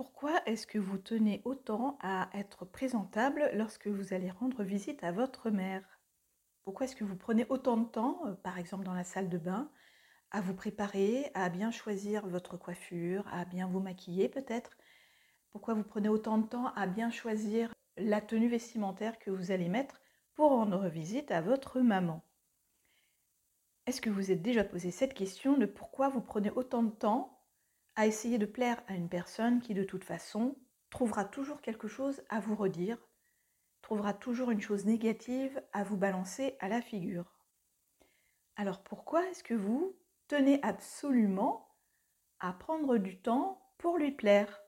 Pourquoi est-ce que vous tenez autant à être présentable lorsque vous allez rendre visite à votre mère? Pourquoi est-ce que vous prenez autant de temps, euh, par exemple dans la salle de bain, à vous préparer, à bien choisir votre coiffure, à bien vous maquiller peut-être? Pourquoi vous prenez autant de temps à bien choisir la tenue vestimentaire que vous allez mettre pour rendre visite à votre maman? Est-ce que vous êtes déjà posé cette question de pourquoi vous prenez autant de temps à essayer de plaire à une personne qui de toute façon trouvera toujours quelque chose à vous redire, trouvera toujours une chose négative à vous balancer à la figure. Alors pourquoi est-ce que vous tenez absolument à prendre du temps pour lui plaire?